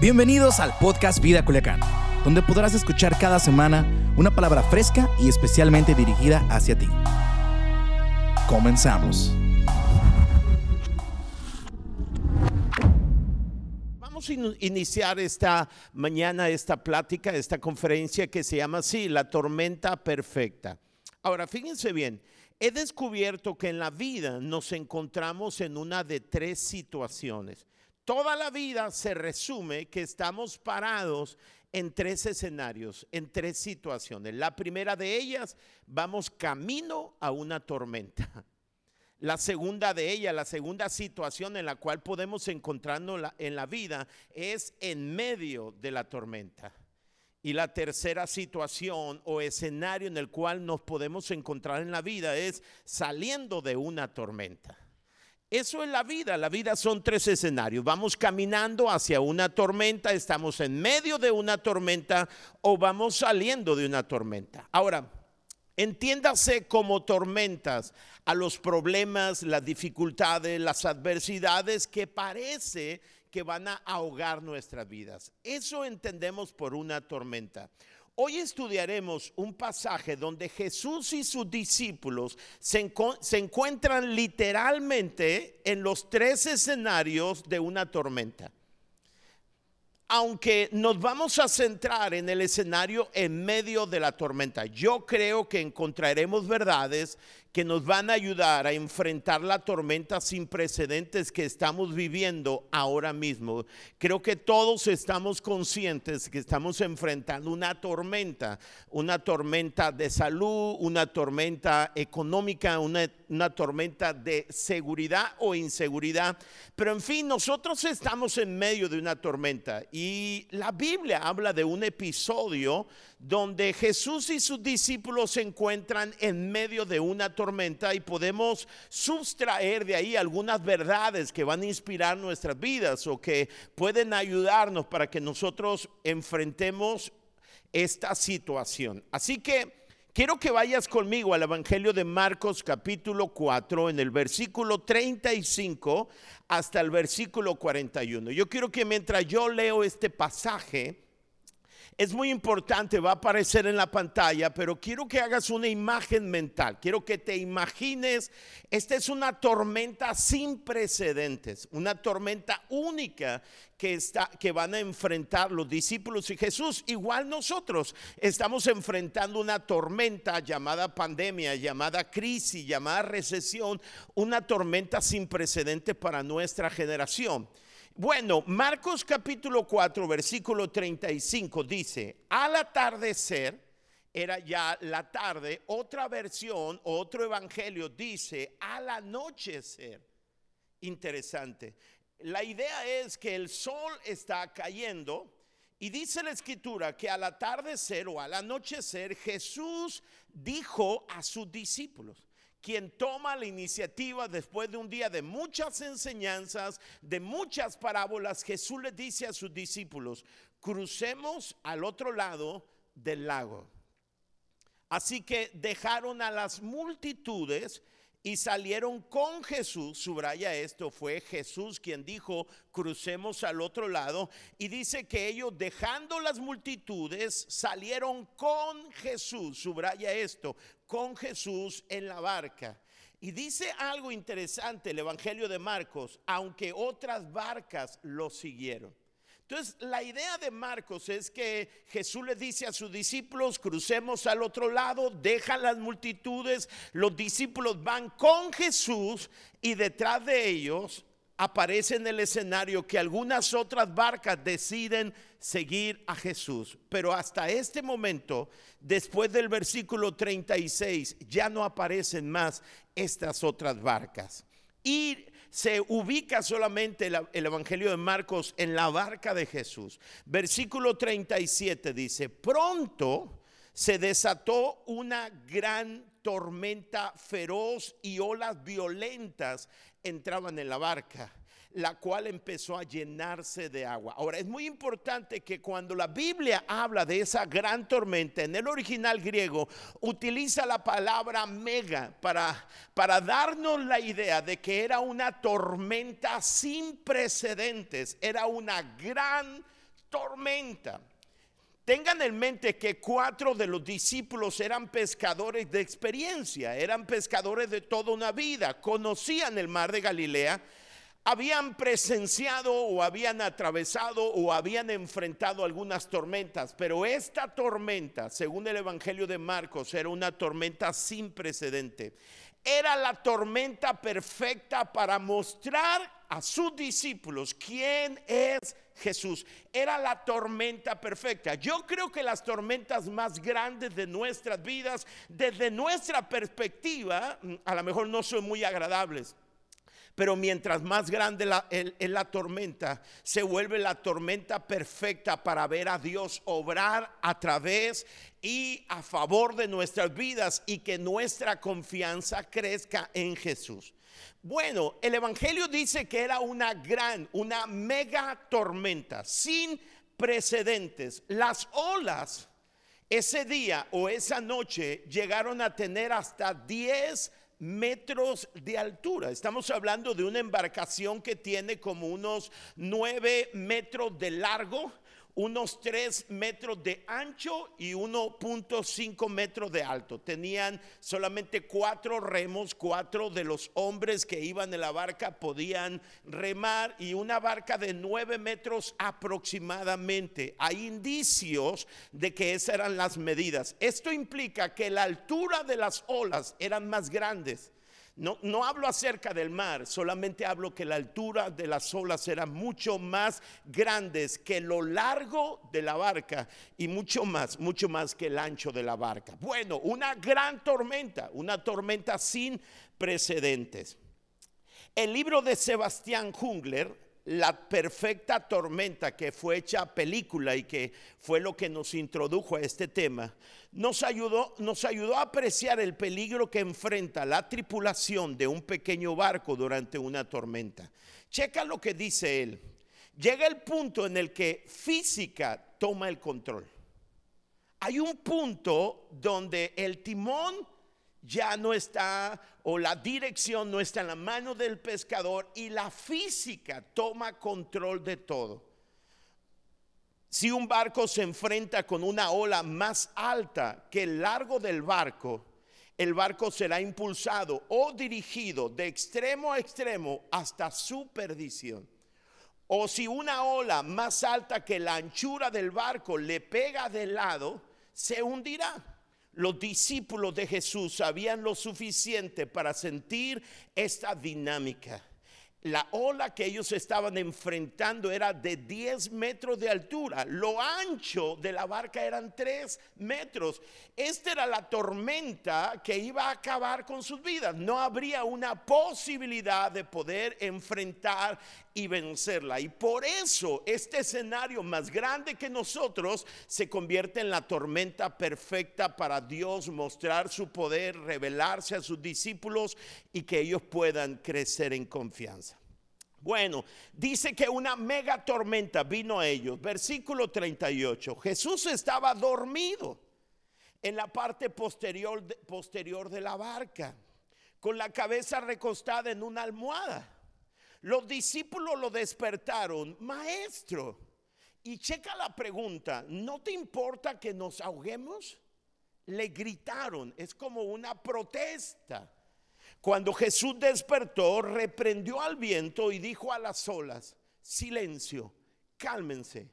Bienvenidos al podcast Vida Culiacán, donde podrás escuchar cada semana una palabra fresca y especialmente dirigida hacia ti. Comenzamos. Vamos a in- iniciar esta mañana, esta plática, esta conferencia que se llama así, la tormenta perfecta. Ahora, fíjense bien, he descubierto que en la vida nos encontramos en una de tres situaciones. Toda la vida se resume que estamos parados en tres escenarios, en tres situaciones. La primera de ellas, vamos camino a una tormenta. La segunda de ellas, la segunda situación en la cual podemos encontrarnos en la vida es en medio de la tormenta. Y la tercera situación o escenario en el cual nos podemos encontrar en la vida es saliendo de una tormenta. Eso es la vida. La vida son tres escenarios. Vamos caminando hacia una tormenta, estamos en medio de una tormenta o vamos saliendo de una tormenta. Ahora, entiéndase como tormentas a los problemas, las dificultades, las adversidades que parece que van a ahogar nuestras vidas. Eso entendemos por una tormenta. Hoy estudiaremos un pasaje donde Jesús y sus discípulos se, se encuentran literalmente en los tres escenarios de una tormenta. Aunque nos vamos a centrar en el escenario en medio de la tormenta, yo creo que encontraremos verdades que nos van a ayudar a enfrentar la tormenta sin precedentes que estamos viviendo ahora mismo. Creo que todos estamos conscientes que estamos enfrentando una tormenta, una tormenta de salud, una tormenta económica, una, tormenta de seguridad o inseguridad. Pero en fin, nosotros estamos en medio de una tormenta y la Biblia habla de un episodio donde Jesús y sus discípulos se encuentran en medio de una tormenta y podemos sustraer de ahí algunas verdades que van a inspirar nuestras vidas o que pueden ayudarnos para que nosotros enfrentemos esta situación. Así que quiero que vayas conmigo al Evangelio de Marcos capítulo 4 en el versículo 35 hasta el versículo 41. Yo quiero que mientras yo leo este pasaje, es muy importante, va a aparecer en la pantalla, pero quiero que hagas una imagen mental. Quiero que te imagines, esta es una tormenta sin precedentes, una tormenta única que, está, que van a enfrentar los discípulos y Jesús. Igual nosotros estamos enfrentando una tormenta llamada pandemia, llamada crisis, llamada recesión, una tormenta sin precedentes para nuestra generación. Bueno, Marcos capítulo 4, versículo 35 dice, al atardecer, era ya la tarde, otra versión, otro evangelio dice, al anochecer. Interesante. La idea es que el sol está cayendo y dice la escritura que al atardecer o al anochecer Jesús dijo a sus discípulos, quien toma la iniciativa después de un día de muchas enseñanzas, de muchas parábolas, Jesús le dice a sus discípulos, crucemos al otro lado del lago. Así que dejaron a las multitudes y salieron con Jesús. Subraya esto, fue Jesús quien dijo, crucemos al otro lado. Y dice que ellos dejando las multitudes salieron con Jesús. Subraya esto, con Jesús en la barca. Y dice algo interesante el Evangelio de Marcos, aunque otras barcas lo siguieron. Entonces, la idea de Marcos es que Jesús le dice a sus discípulos, crucemos al otro lado, dejan las multitudes, los discípulos van con Jesús y detrás de ellos aparece en el escenario que algunas otras barcas deciden seguir a Jesús. Pero hasta este momento, después del versículo 36, ya no aparecen más estas otras barcas. Y se ubica solamente el, el, Evangelio de Marcos en la barca de Jesús. Versículo 37 dice, pronto se desató una gran tormenta feroz y olas violentas entraban en la barca la cual empezó a llenarse de agua. Ahora, es muy importante que cuando la Biblia habla de esa gran tormenta, en el original griego, utiliza la palabra mega para, para darnos la idea de que era una tormenta sin precedentes, era una gran tormenta. Tengan en mente que cuatro de los discípulos eran pescadores de experiencia, eran pescadores de toda una vida, conocían el mar de Galilea, habían presenciado o habían atravesado o habían enfrentado algunas tormentas, pero esta tormenta, según el Evangelio de Marcos, era una tormenta sin precedente. Era la tormenta perfecta para mostrar a sus discípulos quién es Jesús. Era la tormenta perfecta. Yo creo que las tormentas más grandes de nuestras vidas, desde nuestra perspectiva, mm, a lo mejor no son muy agradables. Pero mientras más grande es la tormenta, se vuelve la tormenta perfecta para ver a Dios obrar a través y a favor de nuestras vidas y que nuestra confianza crezca en Jesús. Bueno, el Evangelio dice que era una gran, una mega tormenta sin precedentes. Las olas ese día o esa noche llegaron a tener hasta 10 metros de altura. Estamos hablando de una embarcación que tiene como unos 9 metros de largo unos 3 metros de ancho y 1.5 metros de alto. Tenían solamente cuatro remos, cuatro de los hombres que iban en la barca podían remar y una barca de 9 metros aproximadamente. Hay indicios de que esas eran las medidas. Esto implica que la altura de las olas eran más grandes no, hablo acerca del mar, solamente hablo que la altura de las olas era mucho más grandes que lo largo de la barca y mucho más, mucho más que el ancho de la barca. Bueno, una gran tormenta, una tormenta sin precedentes. El libro de Sebastián Jungler la perfecta tormenta que fue hecha película y que fue lo que nos introdujo a este tema, nos ayudó, nos ayudó a apreciar el peligro que enfrenta la tripulación de un pequeño barco durante una tormenta. Checa lo que dice él. Llega el punto en el que física toma el control. Hay un punto donde el timón ya no está o la dirección no está en la mano del pescador y la física toma control de todo. Si un barco se enfrenta con una ola más alta que el largo del barco, el barco será impulsado o dirigido de extremo a extremo hasta su perdición. O si una ola más alta que la anchura del barco le pega de lado, se hundirá los discípulos de Jesús sabían lo suficiente para sentir esta dinámica. La ola que ellos estaban enfrentando era de 10 metros de altura. Lo ancho de la barca eran 3 metros. Esta era la tormenta que iba a acabar con sus vidas. No habría una posibilidad de poder enfrentar y vencerla. Y por eso este escenario más grande que nosotros se convierte en la tormenta perfecta para Dios mostrar su poder, revelarse a sus discípulos y que ellos puedan crecer en confianza. Bueno, dice que una mega tormenta vino a ellos. Versículo 38. Jesús estaba dormido en la parte posterior, posterior de la barca, con la cabeza recostada en una almohada. Los discípulos lo despertaron, maestro. Y checa la pregunta, ¿no te importa que nos ahoguemos? Le gritaron, es como una protesta. Cuando Jesús despertó, reprendió al viento y dijo a las olas, silencio, cálmense.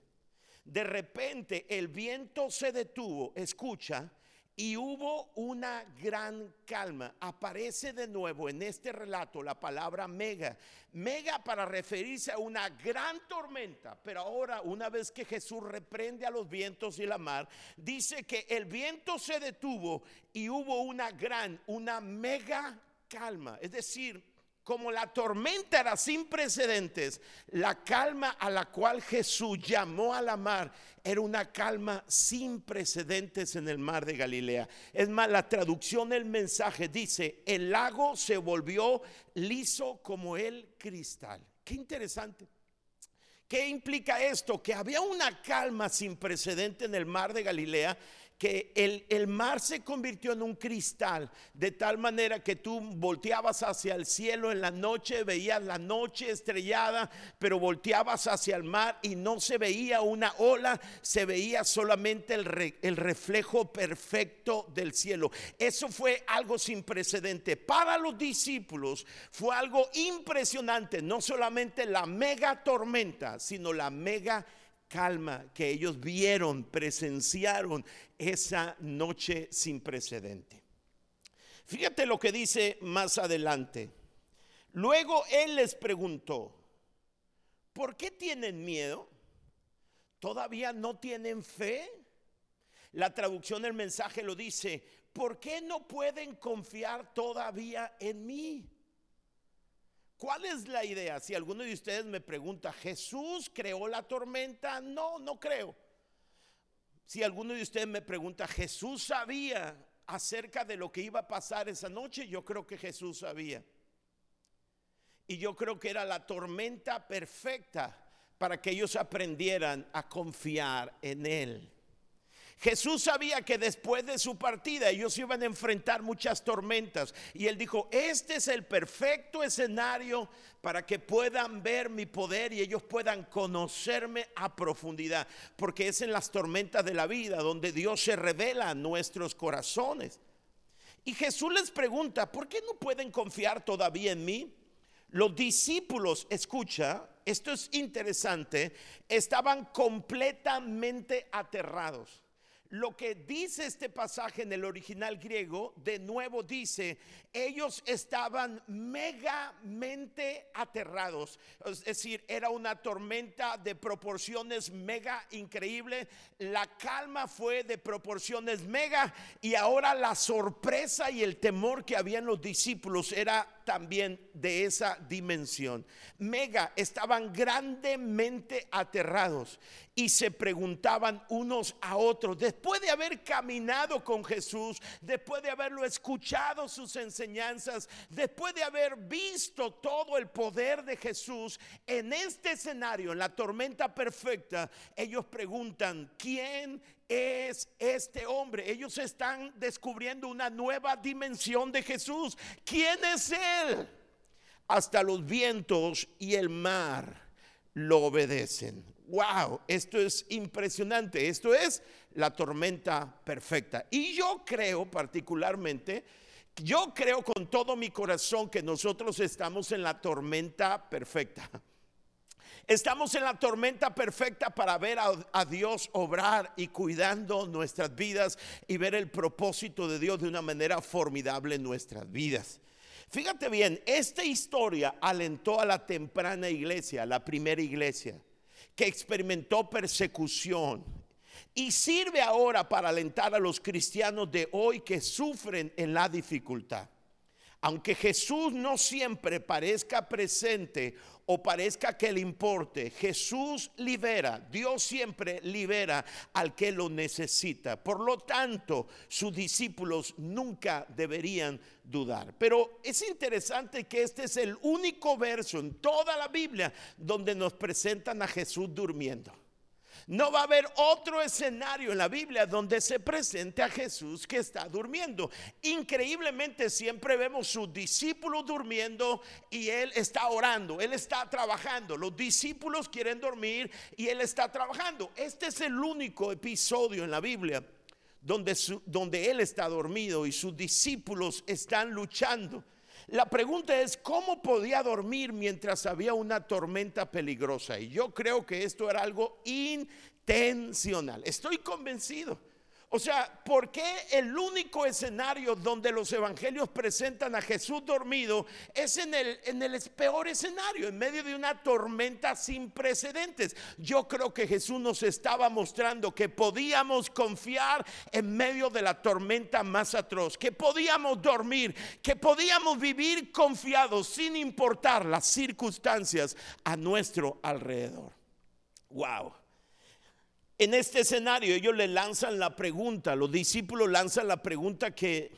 De repente el viento se detuvo, escucha, y hubo una gran calma. Aparece de nuevo en este relato la palabra mega. Mega para referirse a una gran tormenta. Pero ahora, una vez que Jesús reprende a los vientos y la mar, dice que el viento se detuvo y hubo una gran, una mega calma. Es decir, como la tormenta era sin precedentes, la calma a la cual Jesús llamó a la mar era una calma sin precedentes en el mar de Galilea. Es más, la traducción del mensaje dice, el lago se volvió liso como el cristal. Qué interesante. ¿Qué implica esto? Que había una calma sin precedente en el mar de Galilea que el, el, mar se convirtió en un cristal, de tal manera que tú volteabas hacia el cielo en la noche, veías la noche estrellada, pero volteabas hacia el mar y no se veía una ola, se veía solamente el, el reflejo perfecto del cielo. Eso fue algo sin precedente. Para los discípulos fue algo impresionante, no solamente la mega tormenta, sino la mega calma que ellos vieron, presenciaron esa noche sin precedente. Fíjate lo que dice más adelante. Luego él les preguntó, ¿por qué tienen miedo? ¿Todavía no tienen fe? La traducción del mensaje lo dice, ¿por qué no pueden confiar todavía en mí? ¿Cuál es la idea? Si alguno de ustedes me pregunta, ¿Jesús creó la tormenta? No, no creo. Si alguno de ustedes me pregunta, ¿Jesús sabía acerca de lo que iba a pasar esa noche? Yo creo que Jesús sabía. Y yo creo que era la tormenta perfecta para que ellos aprendieran a confiar en Él. Jesús sabía que después de su partida ellos iban a enfrentar muchas tormentas y él dijo, este es el perfecto escenario para que puedan ver mi poder y ellos puedan conocerme a profundidad, porque es en las tormentas de la vida donde Dios se revela a nuestros corazones. Y Jesús les pregunta, ¿por qué no pueden confiar todavía en mí? Los discípulos, escucha, esto es interesante, estaban completamente aterrados lo que dice este pasaje en el original griego, de nuevo dice, ellos estaban megamente aterrados. Es decir, era una tormenta de proporciones mega increíble. La calma fue de proporciones mega y ahora la sorpresa y el temor que habían los discípulos era también de esa dimensión. Mega, estaban grandemente aterrados y se preguntaban unos a otros, después de haber caminado con Jesús, después de haberlo escuchado sus enseñanzas, después de haber visto todo el poder de Jesús, en este escenario, en la tormenta perfecta, ellos preguntan, ¿quién es este hombre? Ellos están descubriendo una nueva dimensión de Jesús. ¿Quién es Él? Hasta los vientos y el mar lo obedecen wow, esto es impresionante, esto es la tormenta perfecta. Y yo creo particularmente, yo creo con todo mi corazón que nosotros estamos en la tormenta perfecta. Estamos en la tormenta perfecta para ver a, Dios obrar y cuidando nuestras vidas y ver el propósito de Dios de una manera formidable en nuestras vidas. Fíjate bien, esta historia alentó a la temprana iglesia, la primera iglesia que experimentó persecución y sirve ahora para alentar a los cristianos de hoy que sufren en la dificultad. Aunque Jesús no siempre parezca presente o parezca que le importe, Jesús libera, Dios siempre libera al que lo necesita. Por lo tanto, sus discípulos nunca deberían dudar. Pero es interesante que este es el único verso en toda la Biblia donde nos presentan a Jesús durmiendo. No va a haber otro escenario en la Biblia donde se presente a Jesús que está durmiendo. Increíblemente siempre vemos sus discípulos durmiendo y Él está orando, Él está trabajando. Los discípulos quieren dormir y Él está trabajando. Este es el único episodio en la Biblia donde, donde Él está dormido y sus discípulos están luchando. La pregunta es, ¿cómo podía dormir mientras había una tormenta peligrosa? Y yo creo que esto era algo intencional. Estoy convencido o sea, ¿por qué el único escenario donde los evangelios presentan a Jesús dormido es en el, en el peor escenario, en medio de una tormenta sin precedentes? Yo creo que Jesús nos estaba mostrando que podíamos confiar en medio de la tormenta más atroz, que podíamos dormir, que podíamos vivir confiados sin importar las circunstancias a nuestro alrededor. Wow. En este escenario ellos le lanzan la pregunta, los discípulos lanzan la pregunta que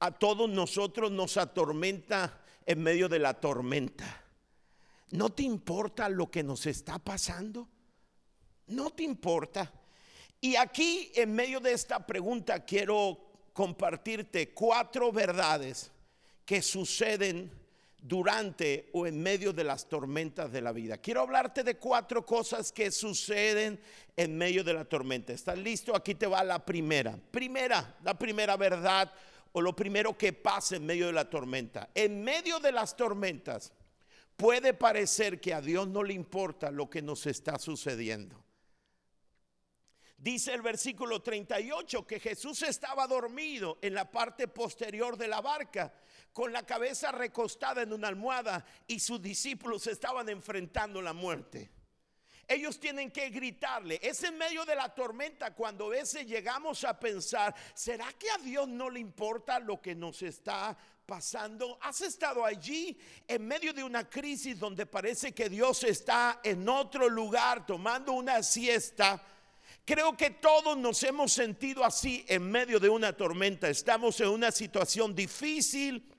a todos nosotros nos atormenta en medio de la tormenta. ¿No te importa lo que nos está pasando? ¿No te importa? Y aquí, en medio de esta pregunta, quiero compartirte cuatro verdades que suceden durante o en medio de las tormentas de la vida. Quiero hablarte de cuatro cosas que suceden en medio de la tormenta. ¿Estás listo? Aquí te va la primera. Primera, la primera verdad o lo primero que pasa en medio de la tormenta. En medio de las tormentas puede parecer que a Dios no le importa lo que nos está sucediendo. Dice el versículo 38 que Jesús estaba dormido en la parte posterior de la barca, con la cabeza recostada en una almohada y sus discípulos estaban enfrentando la muerte. Ellos tienen que gritarle. Es en medio de la tormenta cuando a veces llegamos a pensar, ¿será que a Dios no le importa lo que nos está pasando? ¿Has estado allí en medio de una crisis donde parece que Dios está en otro lugar tomando una siesta? Creo que todos nos hemos sentido así en medio de una tormenta. Estamos en una situación difícil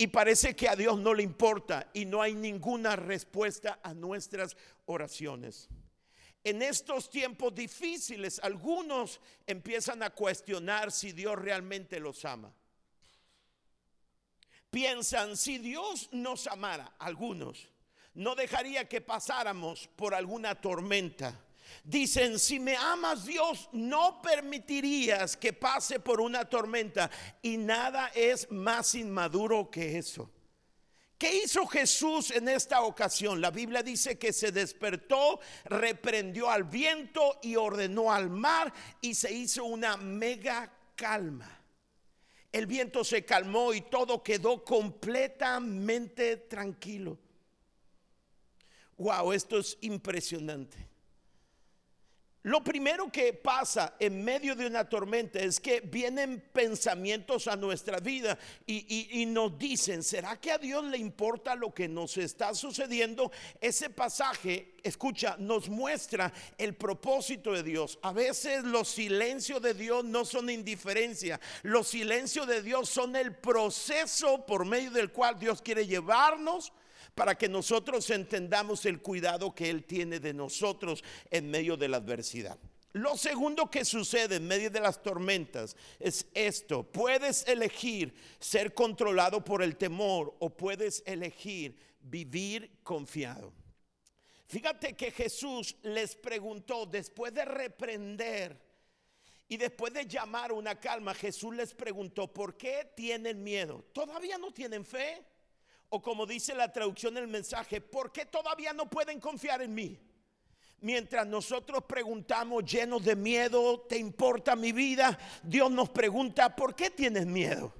y parece que a Dios no le importa y no hay ninguna respuesta a nuestras oraciones. En estos tiempos difíciles, algunos empiezan a cuestionar si Dios realmente los ama. Piensan, si Dios nos amara, algunos, no dejaría que pasáramos por alguna tormenta Dicen, si me amas Dios, no permitirías que pase por una tormenta. Y nada es más inmaduro que eso. ¿Qué hizo Jesús en esta ocasión? La Biblia dice que se despertó, reprendió al viento y ordenó al mar y se hizo una mega calma. El viento se calmó y todo quedó completamente tranquilo. Wow, esto es impresionante. Lo primero que pasa en medio de una tormenta es que vienen pensamientos a nuestra vida y, nos dicen, ¿será que a Dios le importa lo que nos está sucediendo? Ese pasaje, escucha, nos muestra el propósito de Dios. A veces los silencios de Dios no son indiferencia, los silencios de Dios son el proceso por medio del cual Dios quiere llevarnos para que nosotros entendamos el cuidado que Él tiene de nosotros en medio de la adversidad. Lo segundo que sucede en medio de las tormentas es esto. Puedes elegir ser controlado por el temor o puedes elegir vivir confiado. Fíjate que Jesús les preguntó después de reprender y después de llamar una calma, Jesús les preguntó, ¿por qué tienen miedo? ¿Todavía no tienen fe? O como dice la traducción del mensaje, ¿por qué todavía no pueden confiar en mí? Mientras nosotros preguntamos llenos de miedo, ¿te importa mi vida? Dios nos pregunta, ¿por qué tienes miedo?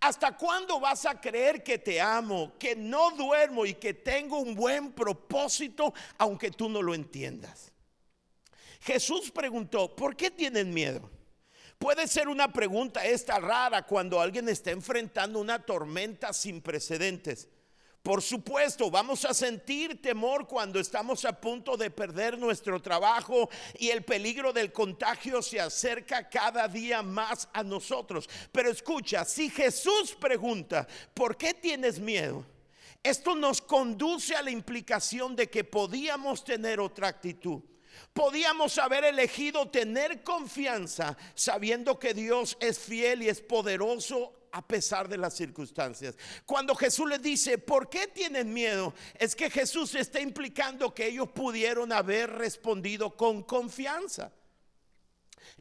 ¿Hasta cuándo vas a creer que te amo, que no duermo y que tengo un buen propósito aunque tú no lo entiendas? Jesús preguntó, ¿por qué tienen miedo? Puede ser una pregunta esta rara cuando alguien está enfrentando una tormenta sin precedentes. Por supuesto, vamos a sentir temor cuando estamos a punto de perder nuestro trabajo y el peligro del contagio se acerca cada día más a nosotros. Pero escucha, si Jesús pregunta, ¿por qué tienes miedo? Esto nos conduce a la implicación de que podíamos tener otra actitud. Podíamos haber elegido tener confianza sabiendo que Dios es fiel y es poderoso a pesar de las circunstancias. Cuando Jesús les dice, ¿por qué tienen miedo? Es que Jesús está implicando que ellos pudieron haber respondido con confianza.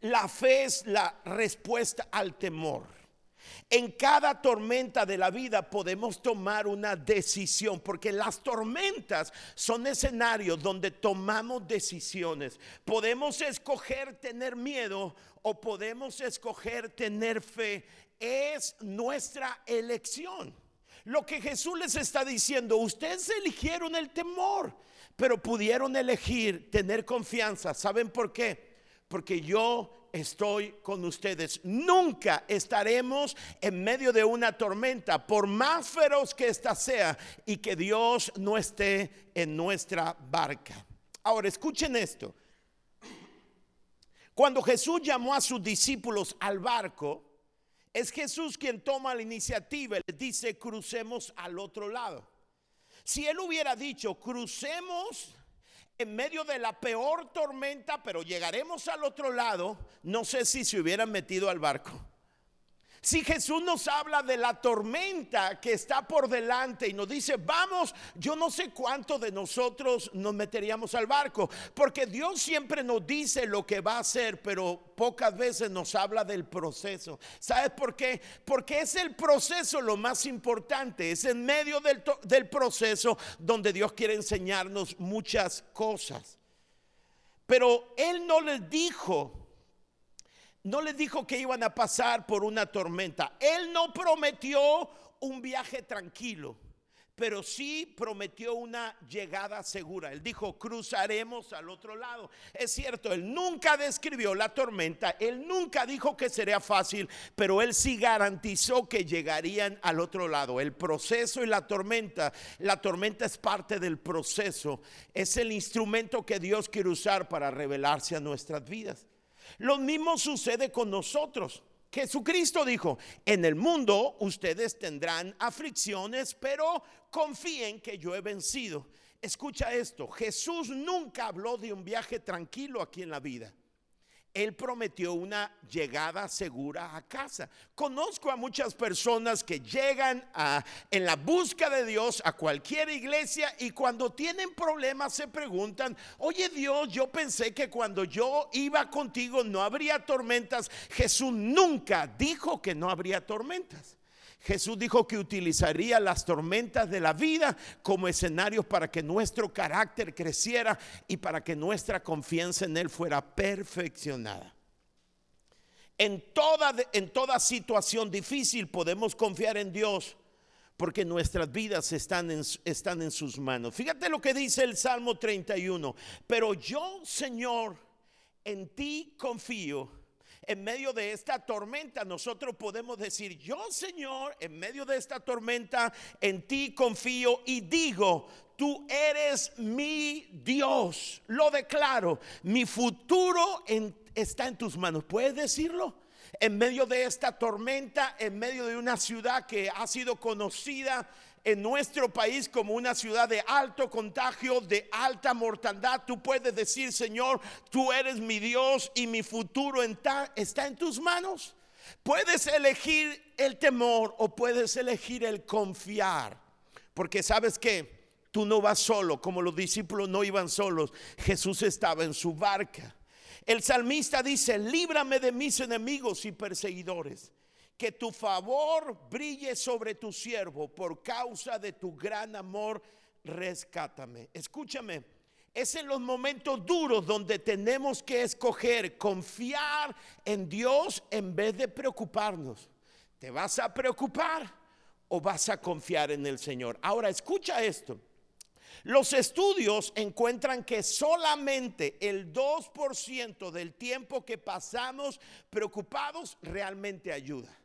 La fe es la respuesta al temor. En cada tormenta de la vida podemos tomar una decisión, porque las tormentas son escenarios donde tomamos decisiones. Podemos escoger tener miedo o podemos escoger tener fe. Es nuestra elección. Lo que Jesús les está diciendo, ustedes eligieron el temor, pero pudieron elegir tener confianza. ¿Saben por qué? Porque yo estoy con ustedes. Nunca estaremos en medio de una tormenta, por más feroz que ésta sea, y que Dios no esté en nuestra barca. Ahora, escuchen esto. Cuando Jesús llamó a sus discípulos al barco, es Jesús quien toma la iniciativa y les dice, crucemos al otro lado. Si él hubiera dicho, crucemos en medio de la peor tormenta, pero llegaremos al otro lado, no sé si se hubieran metido al barco. Si Jesús nos habla de la tormenta que está por delante y nos dice, vamos, yo no sé cuánto de nosotros nos meteríamos al barco, porque Dios siempre nos dice lo que va a hacer, pero pocas veces nos habla del proceso. ¿Sabes por qué? Porque es el proceso lo más importante, es en medio del, del proceso donde Dios quiere enseñarnos muchas cosas. Pero Él no les dijo, no les dijo que iban a pasar por una tormenta. Él no prometió un viaje tranquilo, pero sí prometió una llegada segura. Él dijo, cruzaremos al otro lado. Es cierto, él nunca describió la tormenta, él nunca dijo que sería fácil, pero él sí garantizó que llegarían al otro lado. El proceso y la tormenta, la tormenta es parte del proceso, es el instrumento que Dios quiere usar para revelarse a nuestras vidas. Lo mismo sucede con nosotros. Jesucristo dijo, en el mundo ustedes tendrán aflicciones, pero confíen que yo he vencido. Escucha esto, Jesús nunca habló de un viaje tranquilo aquí en la vida. Él prometió una llegada segura a casa. Conozco a muchas personas que llegan en la búsqueda de Dios a cualquier iglesia y cuando tienen problemas se preguntan, oye Dios, yo pensé que cuando yo iba contigo no habría tormentas. Jesús nunca dijo que no habría tormentas. Jesús dijo que utilizaría las tormentas de la vida como escenarios para que nuestro carácter creciera y para que nuestra confianza en Él fuera perfeccionada. En toda, en toda situación difícil podemos confiar en Dios porque nuestras vidas están en, están en sus manos. Fíjate lo que dice el Salmo 31. Pero yo, Señor, en ti confío en medio de esta tormenta, nosotros podemos decir, yo Señor, en medio de esta tormenta, en ti confío y digo, tú eres mi Dios. Lo declaro, mi futuro está en tus manos. ¿Puedes decirlo? En medio de esta tormenta, en medio de una ciudad que ha sido conocida en nuestro país como una ciudad de alto contagio, de alta mortandad, tú puedes decir, Señor, tú eres mi Dios y mi futuro está en tus manos. Puedes elegir el temor o puedes elegir el confiar. Porque sabes que tú no vas solo, como los discípulos no iban solos. Jesús estaba en su barca. El salmista dice, líbrame de mis enemigos y perseguidores que tu favor brille sobre tu siervo por causa de tu gran amor, rescátame. Escúchame, es en los momentos duros donde tenemos que escoger confiar en Dios en vez de preocuparnos. ¿Te vas a preocupar o vas a confiar en el Señor? Ahora, escucha esto. Los estudios encuentran que solamente el 2% del tiempo que pasamos preocupados realmente ayuda.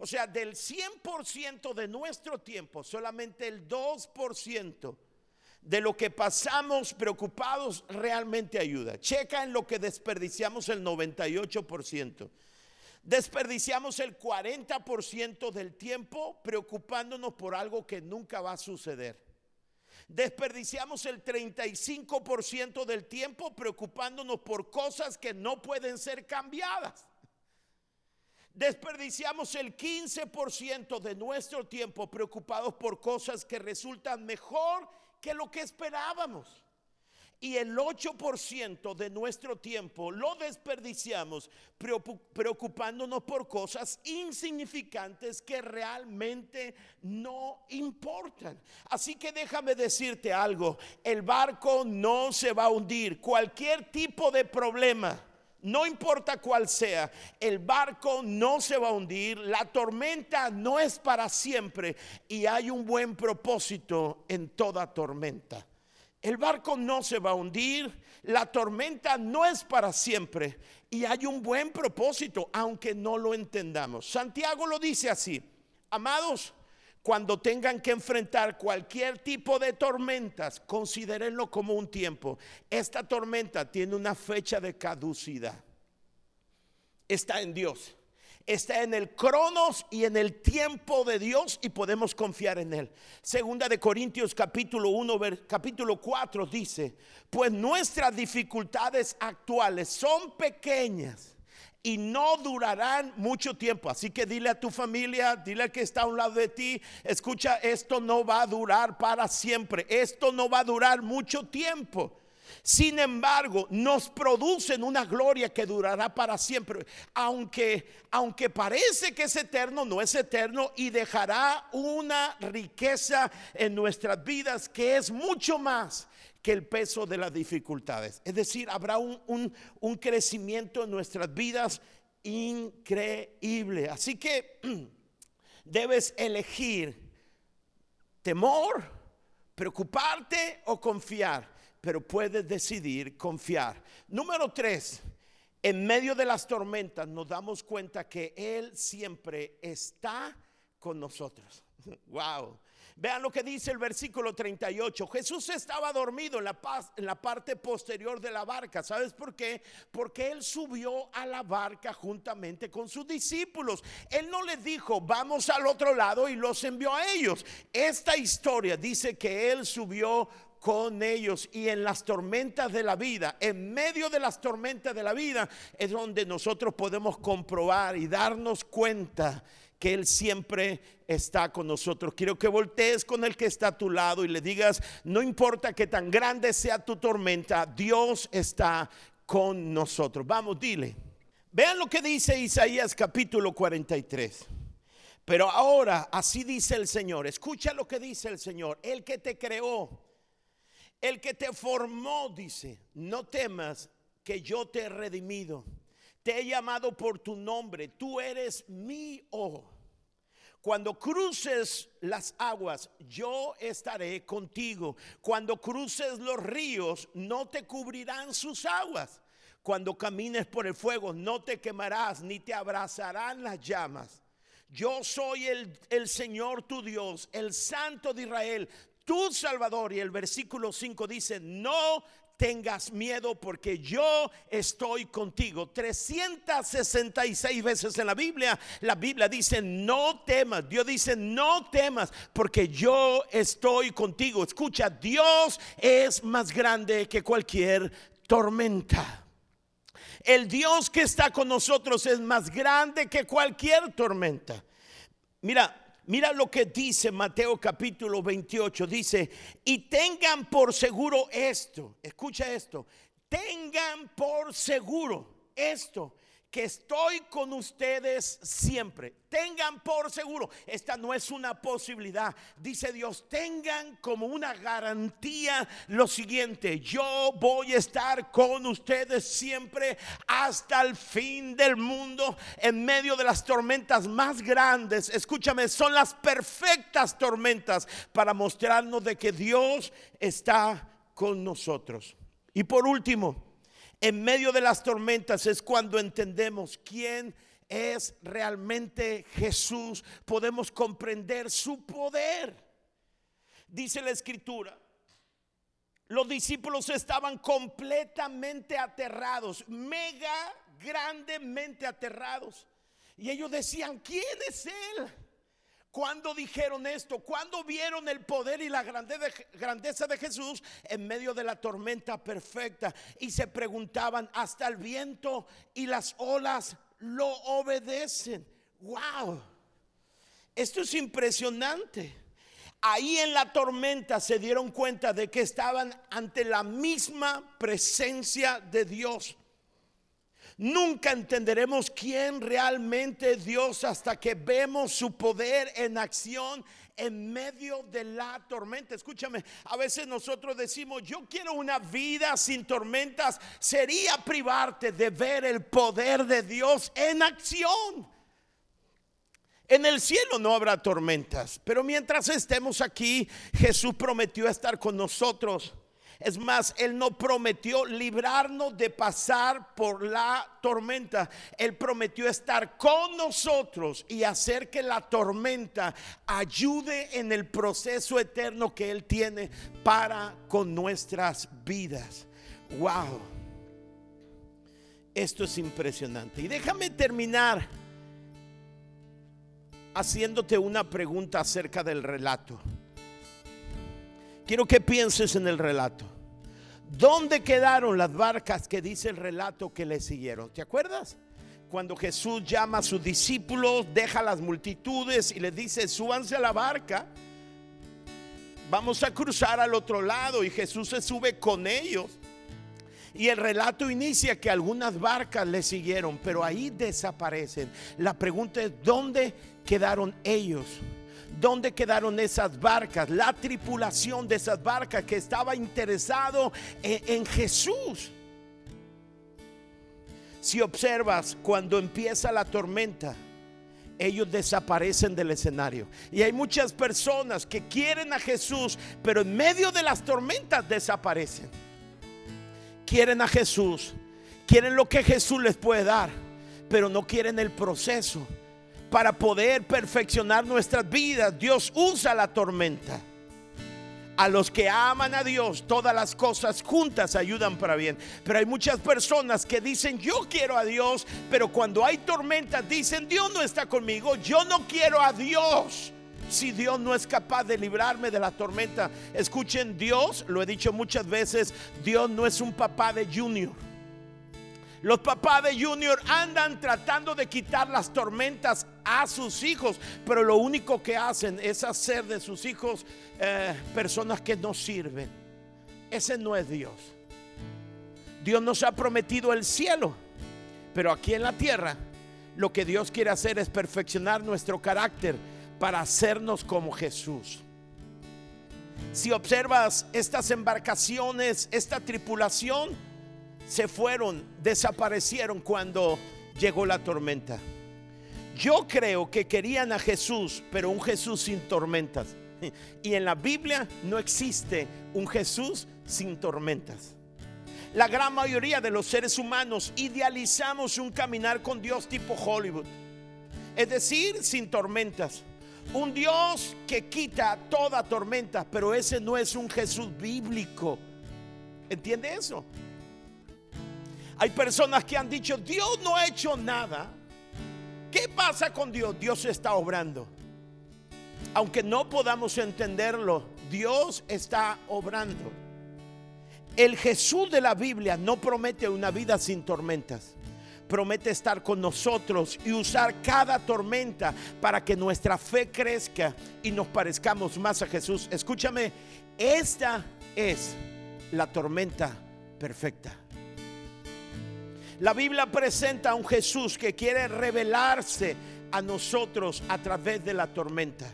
O sea, del 100% de nuestro tiempo, solamente el 2% de lo que pasamos preocupados realmente ayuda. Checa en lo que desperdiciamos el 98%. Desperdiciamos el 40% del tiempo preocupándonos por algo que nunca va a suceder. Desperdiciamos el 35% del tiempo preocupándonos por cosas que no pueden ser cambiadas. Desperdiciamos el 15% de nuestro tiempo preocupados por cosas que resultan mejor que lo que esperábamos. Y el 8% de nuestro tiempo lo desperdiciamos preocupándonos por cosas insignificantes que realmente no importan. Así que déjame decirte algo, el barco no se va a hundir. Cualquier tipo de problema no importa cuál sea, el barco no se va a hundir, la tormenta no es para siempre y hay un buen propósito en toda tormenta. El barco no se va a hundir, la tormenta no es para siempre y hay un buen propósito, aunque no lo entendamos. Santiago lo dice así, amados, cuando tengan que enfrentar cualquier tipo de tormentas, considérenlo como un tiempo. Esta tormenta tiene una fecha de caducidad. Está en Dios. está en el cronos y en el tiempo de Dios y podemos confiar en él. Segunda de Corintios capítulo 1 capítulo 4 dice, "Pues nuestras dificultades actuales son pequeñas y no durarán mucho tiempo. Así que dile a tu familia, dile al que está a un lado de ti, escucha, esto no va a durar para siempre, esto no va a durar mucho tiempo. Sin embargo, nos producen una gloria que durará para siempre. Aunque, aunque parece que es eterno, no es eterno y dejará una riqueza en nuestras vidas que es mucho más que el peso de las dificultades. Es decir, habrá un, un crecimiento en nuestras vidas increíble. Así que debes elegir temor, preocuparte o confiar pero puedes decidir confiar. Número tres, en medio de las tormentas nos damos cuenta que Él siempre está con nosotros. Wow. Vean lo que dice el versículo 38. Jesús estaba dormido en la, en la parte posterior de la barca. ¿Sabes por qué? Porque Él subió a la barca juntamente con sus discípulos. Él no les dijo, vamos al otro lado y los envió a ellos. Esta historia dice que Él subió con ellos y en las tormentas de la vida, en medio de las tormentas de la vida, es donde nosotros podemos comprobar y darnos cuenta que Él siempre está con nosotros. Quiero que voltees con el que está a tu lado y le digas, no importa que tan grande sea tu tormenta, Dios está con nosotros. Vamos, dile. Vean lo que dice Isaías capítulo 43. Pero ahora, así dice el Señor, escucha lo que dice el Señor, el que te creó el que te formó dice, no temas que yo te he redimido. Te he llamado por tu nombre, tú eres mi. Cuando cruces las aguas, yo estaré contigo. Cuando cruces los ríos, no te cubrirán sus aguas. Cuando camines por el fuego, no te quemarás, ni te abrazarán las llamas. Yo soy el, el, Señor tu Dios, el Santo de Israel, tu Salvador. Y el versículo 5 dice, no tengas miedo porque yo estoy contigo. 366 veces en la Biblia, la Biblia dice, no temas. Dios dice, no temas porque yo estoy contigo. Escucha, Dios es más grande que cualquier tormenta. El Dios que está con nosotros es más grande que cualquier tormenta. Mira, Mira lo que dice Mateo capítulo 28. Dice, y tengan por seguro esto. Escucha esto. Tengan por seguro esto que estoy con ustedes siempre. Tengan por seguro, esta no es una posibilidad. Dice Dios, tengan como una garantía lo siguiente, yo voy a estar con ustedes siempre hasta el fin del mundo, en medio de las tormentas más grandes. Escúchame, son las perfectas tormentas para mostrarnos de que Dios está con nosotros. Y por último, en medio de las tormentas es cuando entendemos quién es realmente Jesús. Podemos comprender su poder. Dice la escritura. Los discípulos estaban completamente aterrados, mega grandemente aterrados. Y ellos decían, ¿quién es Él? Cuando dijeron esto? cuando vieron el poder y la grandeza de Jesús en medio de la tormenta perfecta? Y se preguntaban, hasta el viento y las olas lo obedecen. ¡Wow! Esto es impresionante. Ahí en la tormenta se dieron cuenta de que estaban ante la misma presencia de Dios. Nunca entenderemos quién realmente es Dios hasta que vemos su poder en acción en medio de la tormenta. Escúchame, a veces nosotros decimos, yo quiero una vida sin tormentas. Sería privarte de ver el poder de Dios en acción. En el cielo no habrá tormentas, pero mientras estemos aquí, Jesús prometió estar con nosotros es más, Él no prometió librarnos de pasar por la tormenta. Él prometió estar con nosotros y hacer que la tormenta ayude en el proceso eterno que Él tiene para con nuestras vidas. Wow. Esto es impresionante. Y déjame terminar haciéndote una pregunta acerca del relato. Quiero que pienses en el relato. ¿Dónde quedaron las barcas que dice el relato que le siguieron? ¿Te acuerdas? Cuando Jesús llama a sus discípulos, deja las multitudes y les dice, súbanse a la barca, vamos a cruzar al otro lado y Jesús se sube con ellos. Y el relato inicia que algunas barcas le siguieron, pero ahí desaparecen. La pregunta es, ¿dónde quedaron ellos? ¿Dónde quedaron esas barcas? La tripulación de esas barcas que estaba interesado en, en Jesús. Si observas, cuando empieza la tormenta, ellos desaparecen del escenario. Y hay muchas personas que quieren a Jesús, pero en medio de las tormentas desaparecen. Quieren a Jesús, quieren lo que Jesús les puede dar, pero no quieren el proceso para poder perfeccionar nuestras vidas. Dios usa la tormenta. A los que aman a Dios, todas las cosas juntas ayudan para bien. Pero hay muchas personas que dicen, yo quiero a Dios, pero cuando hay tormentas dicen, Dios no está conmigo, yo no quiero a Dios. Si Dios no es capaz de librarme de la tormenta, escuchen, Dios, lo he dicho muchas veces, Dios no es un papá de junior. Los papás de Junior andan tratando de quitar las tormentas a sus hijos, pero lo único que hacen es hacer de sus hijos eh, personas que no sirven. Ese no es Dios. Dios nos ha prometido el cielo, pero aquí en la tierra lo que Dios quiere hacer es perfeccionar nuestro carácter para hacernos como Jesús. Si observas estas embarcaciones, esta tripulación, se fueron, desaparecieron cuando llegó la tormenta. Yo creo que querían a Jesús, pero un Jesús sin tormentas. Y en la Biblia no existe un Jesús sin tormentas. La gran mayoría de los seres humanos idealizamos un caminar con Dios tipo Hollywood. Es decir, sin tormentas. Un Dios que quita toda tormenta, pero ese no es un Jesús bíblico. ¿Entiende eso? Hay personas que han dicho, Dios no ha hecho nada. ¿Qué pasa con Dios? Dios está obrando. Aunque no podamos entenderlo, Dios está obrando. El Jesús de la Biblia no promete una vida sin tormentas. Promete estar con nosotros y usar cada tormenta para que nuestra fe crezca y nos parezcamos más a Jesús. Escúchame, esta es la tormenta perfecta. La Biblia presenta a un Jesús que quiere revelarse a nosotros a través de la tormenta.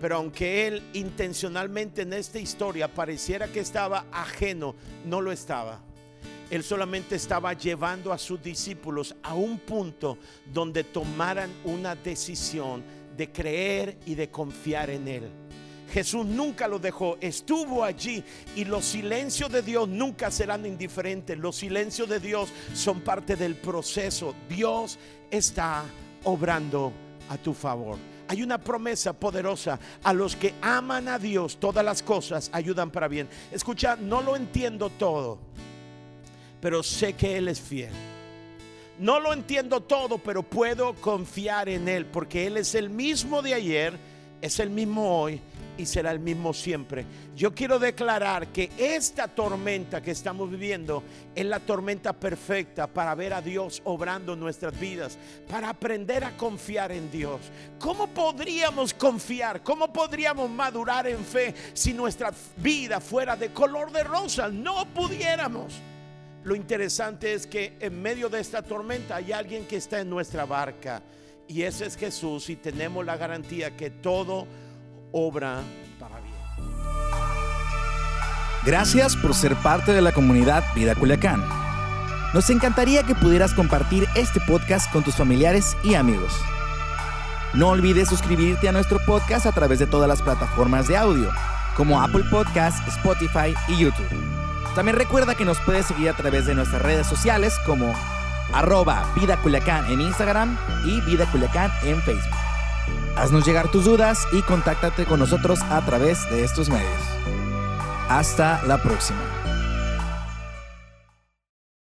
Pero aunque Él intencionalmente en esta historia pareciera que estaba ajeno, no lo estaba. Él solamente estaba llevando a sus discípulos a un punto donde tomaran una decisión de creer y de confiar en Él. Jesús nunca lo dejó, estuvo allí y los silencios de Dios nunca serán indiferentes. Los silencios de Dios son parte del proceso. Dios está obrando a tu favor. Hay una promesa poderosa. A los que aman a Dios, todas las cosas ayudan para bien. Escucha, no lo entiendo todo, pero sé que Él es fiel. No lo entiendo todo, pero puedo confiar en Él, porque Él es el mismo de ayer, es el mismo hoy y será el mismo siempre. Yo quiero declarar que esta tormenta que estamos viviendo es la tormenta perfecta para ver a Dios obrando nuestras vidas, para aprender a confiar en Dios. ¿Cómo podríamos confiar? ¿Cómo podríamos madurar en fe si nuestra vida fuera de color de rosa? No pudiéramos. Lo interesante es que en medio de esta tormenta hay alguien que está en nuestra barca y ese es Jesús y tenemos la garantía que todo obra para bien. Gracias por ser parte de la comunidad Vida Culiacán. Nos encantaría que pudieras compartir este podcast con tus familiares y amigos. No olvides suscribirte a nuestro podcast a través de todas las plataformas de audio, como Apple Podcast, Spotify y YouTube. También recuerda que nos puedes seguir a través de nuestras redes sociales como arroba Vida Culiacán en Instagram y Vida Culiacán en Facebook. Haznos llegar tus dudas y contáctate con nosotros a través de estos medios. Hasta la próxima.